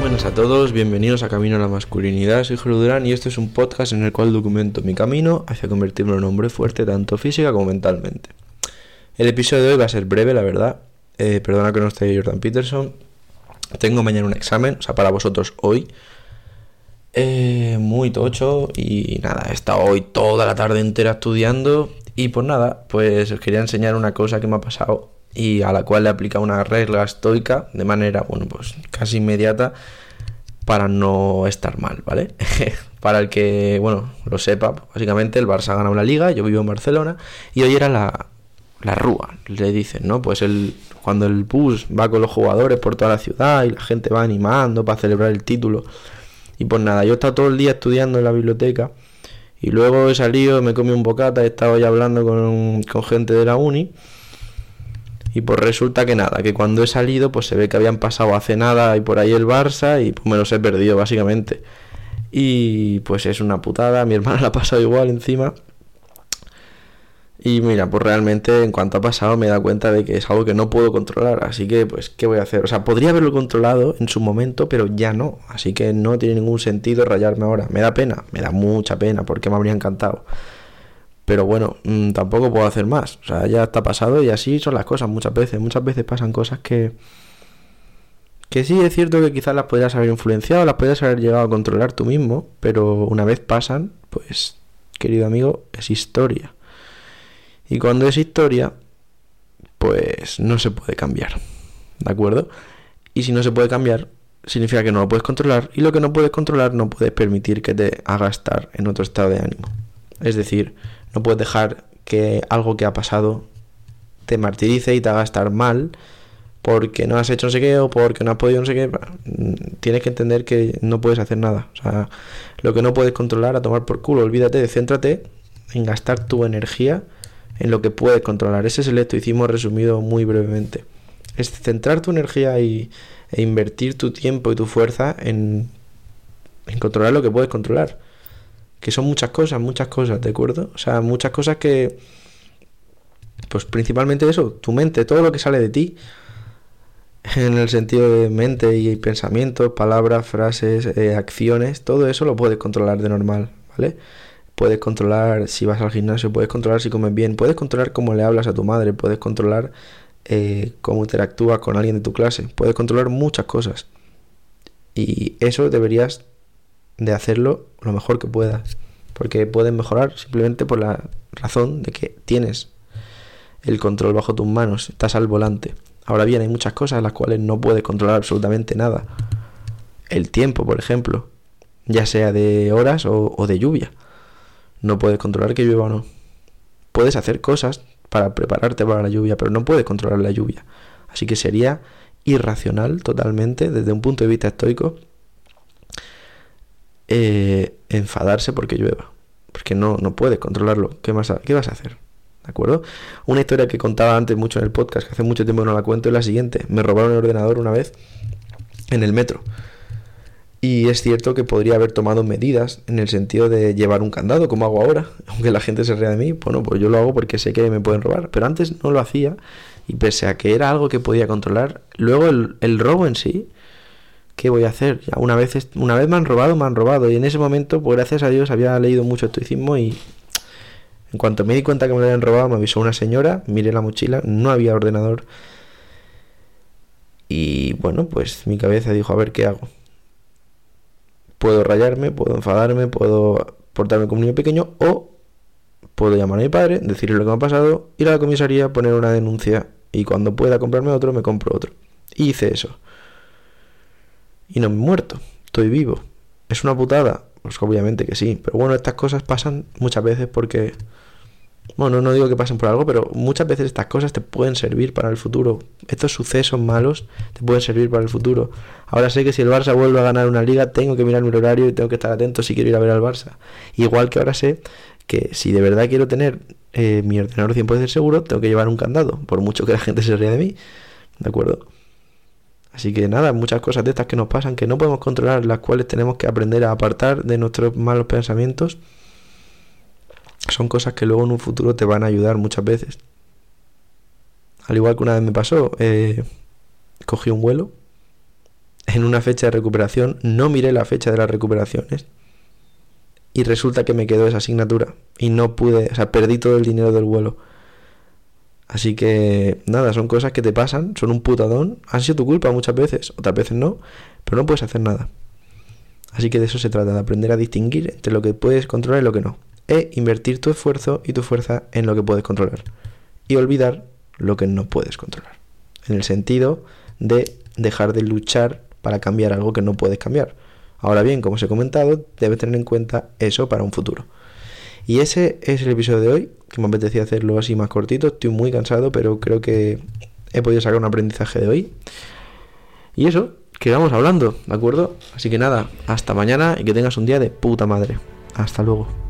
buenas a todos, bienvenidos a Camino a la Masculinidad, soy Durán y este es un podcast en el cual documento mi camino hacia convertirme en un hombre fuerte tanto física como mentalmente. El episodio de hoy va a ser breve, la verdad, eh, perdona que no esté Jordan Peterson, tengo mañana un examen, o sea, para vosotros hoy, eh, muy tocho y nada, he estado hoy toda la tarde entera estudiando. Y pues nada, pues os quería enseñar una cosa que me ha pasado y a la cual le aplica una regla estoica de manera, bueno, pues casi inmediata para no estar mal, ¿vale? para el que, bueno, lo sepa, básicamente el Barça ha ganado la liga, yo vivo en Barcelona y hoy era la, la rúa, le dicen, ¿no? Pues el, cuando el bus va con los jugadores por toda la ciudad y la gente va animando para celebrar el título. Y pues nada, yo he estado todo el día estudiando en la biblioteca y luego he salido, me comí un bocata, he estado ya hablando con, con gente de la uni y pues resulta que nada, que cuando he salido pues se ve que habían pasado hace nada y por ahí el Barça y pues me los he perdido básicamente. Y pues es una putada, mi hermana la ha pasado igual encima. Y mira, pues realmente en cuanto ha pasado me he dado cuenta de que es algo que no puedo controlar, así que pues ¿qué voy a hacer? O sea, podría haberlo controlado en su momento, pero ya no, así que no tiene ningún sentido rayarme ahora. Me da pena, me da mucha pena porque me habría encantado. Pero bueno, mm, tampoco puedo hacer más. O sea, ya está pasado y así son las cosas muchas veces. Muchas veces pasan cosas que... Que sí, es cierto que quizás las podrías haber influenciado, las podrías haber llegado a controlar tú mismo, pero una vez pasan, pues, querido amigo, es historia. Y cuando es historia, pues no se puede cambiar. ¿De acuerdo? Y si no se puede cambiar, significa que no lo puedes controlar. Y lo que no puedes controlar no puedes permitir que te haga estar en otro estado de ánimo. Es decir, no puedes dejar que algo que ha pasado te martirice y te haga estar mal porque no has hecho no sé qué o porque no has podido no sé qué. Tienes que entender que no puedes hacer nada. O sea, lo que no puedes controlar a tomar por culo. Olvídate, céntrate en gastar tu energía en lo que puedes controlar. Ese es el estoicismo resumido muy brevemente. Es centrar tu energía y, e invertir tu tiempo y tu fuerza en, en controlar lo que puedes controlar que son muchas cosas, muchas cosas, ¿de acuerdo? O sea, muchas cosas que, pues principalmente eso, tu mente, todo lo que sale de ti, en el sentido de mente y pensamientos, palabras, frases, eh, acciones, todo eso lo puedes controlar de normal, ¿vale? Puedes controlar si vas al gimnasio, puedes controlar si comes bien, puedes controlar cómo le hablas a tu madre, puedes controlar eh, cómo interactúas con alguien de tu clase, puedes controlar muchas cosas. Y eso deberías de hacerlo lo mejor que puedas. Porque puedes mejorar simplemente por la razón de que tienes el control bajo tus manos, estás al volante. Ahora bien, hay muchas cosas las cuales no puedes controlar absolutamente nada. El tiempo, por ejemplo, ya sea de horas o, o de lluvia. No puedes controlar que llueva o no. Puedes hacer cosas para prepararte para la lluvia, pero no puedes controlar la lluvia. Así que sería irracional totalmente desde un punto de vista estoico eh, enfadarse porque llueva. Porque no, no puedes controlarlo. ¿Qué, más, ¿Qué vas a hacer? ¿De acuerdo? Una historia que contaba antes mucho en el podcast, que hace mucho tiempo no la cuento, es la siguiente. Me robaron el ordenador una vez en el metro. Y es cierto que podría haber tomado medidas en el sentido de llevar un candado, como hago ahora. Aunque la gente se ría de mí, bueno, pues yo lo hago porque sé que me pueden robar. Pero antes no lo hacía y pese a que era algo que podía controlar, luego el, el robo en sí ¿qué voy a hacer? Ya una vez, una vez me han robado, me han robado. Y en ese momento, pues gracias a Dios, había leído mucho estoicismo y en cuanto me di cuenta que me lo habían robado, me avisó una señora, miré la mochila, no había ordenador. Y bueno, pues mi cabeza dijo, a ver qué hago. Puedo rayarme, puedo enfadarme, puedo portarme como un niño pequeño o puedo llamar a mi padre, decirle lo que me ha pasado, ir a la comisaría, poner una denuncia y cuando pueda comprarme otro, me compro otro. Y hice eso y no me he muerto, estoy vivo. ¿Es una putada? Pues obviamente que sí, pero bueno, estas cosas pasan muchas veces porque, bueno, no digo que pasen por algo, pero muchas veces estas cosas te pueden servir para el futuro. Estos sucesos malos te pueden servir para el futuro. Ahora sé que si el Barça vuelve a ganar una liga, tengo que mirar mi horario y tengo que estar atento si quiero ir a ver al Barça. Igual que ahora sé que si de verdad quiero tener eh, mi ordenador 100% seguro, tengo que llevar un candado, por mucho que la gente se ría de mí. ¿De acuerdo? Así que nada, muchas cosas de estas que nos pasan que no podemos controlar, las cuales tenemos que aprender a apartar de nuestros malos pensamientos, son cosas que luego en un futuro te van a ayudar muchas veces. Al igual que una vez me pasó, eh, cogí un vuelo en una fecha de recuperación, no miré la fecha de las recuperaciones y resulta que me quedó esa asignatura y no pude, o sea, perdí todo el dinero del vuelo. Así que nada, son cosas que te pasan, son un putadón, han sido tu culpa muchas veces, otras veces no, pero no puedes hacer nada. Así que de eso se trata, de aprender a distinguir entre lo que puedes controlar y lo que no. E invertir tu esfuerzo y tu fuerza en lo que puedes controlar. Y olvidar lo que no puedes controlar. En el sentido de dejar de luchar para cambiar algo que no puedes cambiar. Ahora bien, como os he comentado, debes tener en cuenta eso para un futuro. Y ese es el episodio de hoy, que me apetecía hacerlo así más cortito. Estoy muy cansado, pero creo que he podido sacar un aprendizaje de hoy. Y eso, quedamos hablando, ¿de acuerdo? Así que nada, hasta mañana y que tengas un día de puta madre. Hasta luego.